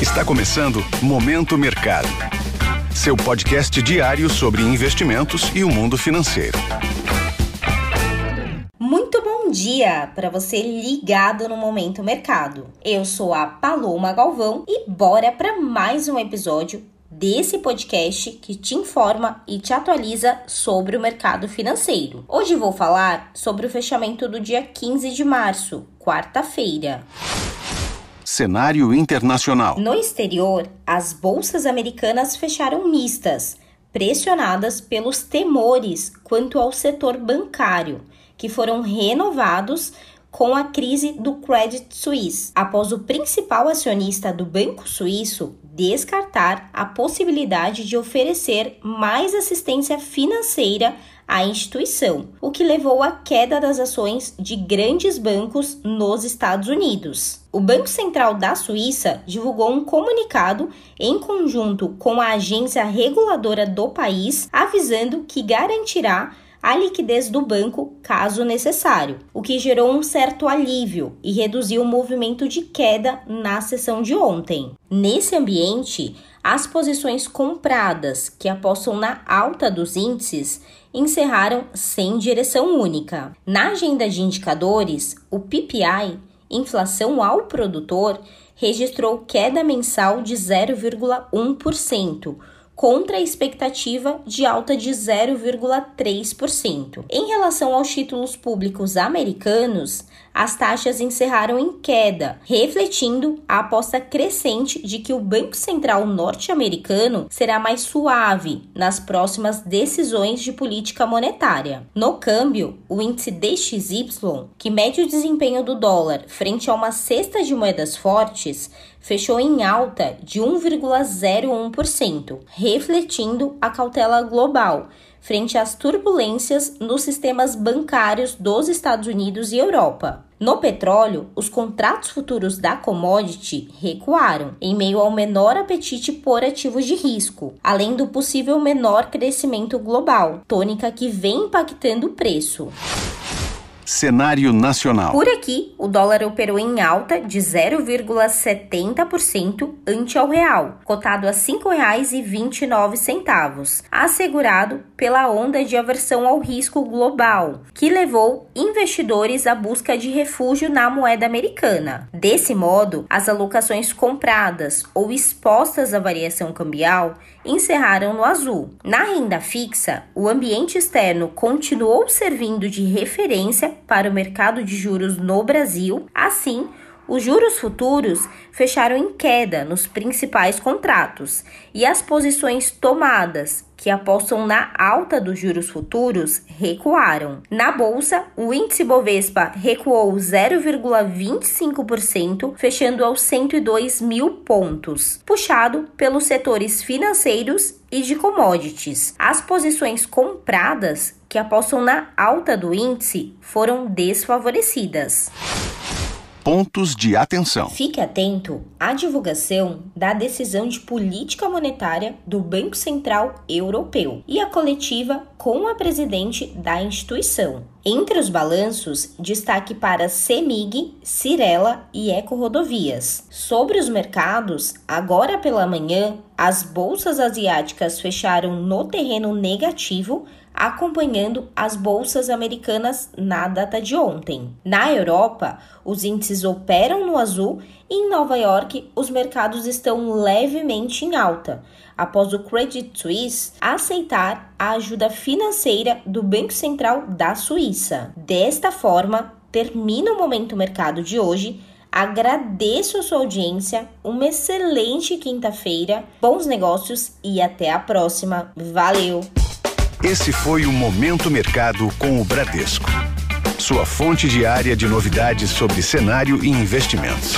Está começando Momento Mercado. Seu podcast diário sobre investimentos e o mundo financeiro. Muito bom dia para você ligado no Momento Mercado. Eu sou a Paloma Galvão e bora para mais um episódio desse podcast que te informa e te atualiza sobre o mercado financeiro. Hoje vou falar sobre o fechamento do dia 15 de março, quarta-feira. Cenário internacional. No exterior, as bolsas americanas fecharam mistas, pressionadas pelos temores quanto ao setor bancário, que foram renovados com a crise do Credit Suisse, após o principal acionista do banco suíço descartar a possibilidade de oferecer mais assistência financeira à instituição, o que levou à queda das ações de grandes bancos nos Estados Unidos. O Banco Central da Suíça divulgou um comunicado em conjunto com a agência reguladora do país, avisando que garantirá a liquidez do banco caso necessário, o que gerou um certo alívio e reduziu o movimento de queda na sessão de ontem. Nesse ambiente, as posições compradas que apostam na alta dos índices encerraram sem direção única. Na agenda de indicadores, o PPI, inflação ao produtor, registrou queda mensal de 0,1% contra a expectativa de alta de 0,3%. Em relação aos títulos públicos americanos, as taxas encerraram em queda, refletindo a aposta crescente de que o Banco Central norte-americano será mais suave nas próximas decisões de política monetária. No câmbio, o índice DXY, que mede o desempenho do dólar frente a uma cesta de moedas fortes, fechou em alta de 1,01%, refletindo a cautela global frente às turbulências nos sistemas bancários dos Estados Unidos e Europa. No petróleo, os contratos futuros da commodity recuaram, em meio ao menor apetite por ativos de risco, além do possível menor crescimento global, tônica que vem impactando o preço. Cenário nacional. Por aqui, o dólar operou em alta de 0,70% ante ao real, cotado a R$ 5,29, assegurado pela onda de aversão ao risco global, que levou investidores à busca de refúgio na moeda americana. Desse modo, as alocações compradas ou expostas à variação cambial encerraram no azul. Na renda fixa, o ambiente externo continuou servindo de referência para o mercado de juros no Brasil, assim, os juros futuros fecharam em queda nos principais contratos e as posições tomadas, que apostam na alta dos juros futuros, recuaram. Na bolsa, o índice Bovespa recuou 0,25%, fechando aos 102 mil pontos, puxado pelos setores financeiros e de commodities. As posições compradas, que apostam na alta do índice, foram desfavorecidas pontos de atenção. Fique atento à divulgação da decisão de política monetária do Banco Central Europeu e a coletiva com a presidente da instituição. Entre os balanços, destaque para CEMIG, Cirela e Eco Rodovias. Sobre os mercados, agora pela manhã, as bolsas asiáticas fecharam no terreno negativo acompanhando as bolsas americanas na data de ontem. Na Europa, os índices operam no azul em Nova York os mercados estão levemente em alta, após o Credit Suisse aceitar a ajuda financeira do Banco Central da Suíça. Desta forma, termina o momento mercado de hoje. Agradeço a sua audiência, uma excelente quinta-feira, bons negócios e até a próxima. Valeu! Esse foi o Momento Mercado com o Bradesco. Sua fonte diária de novidades sobre cenário e investimentos.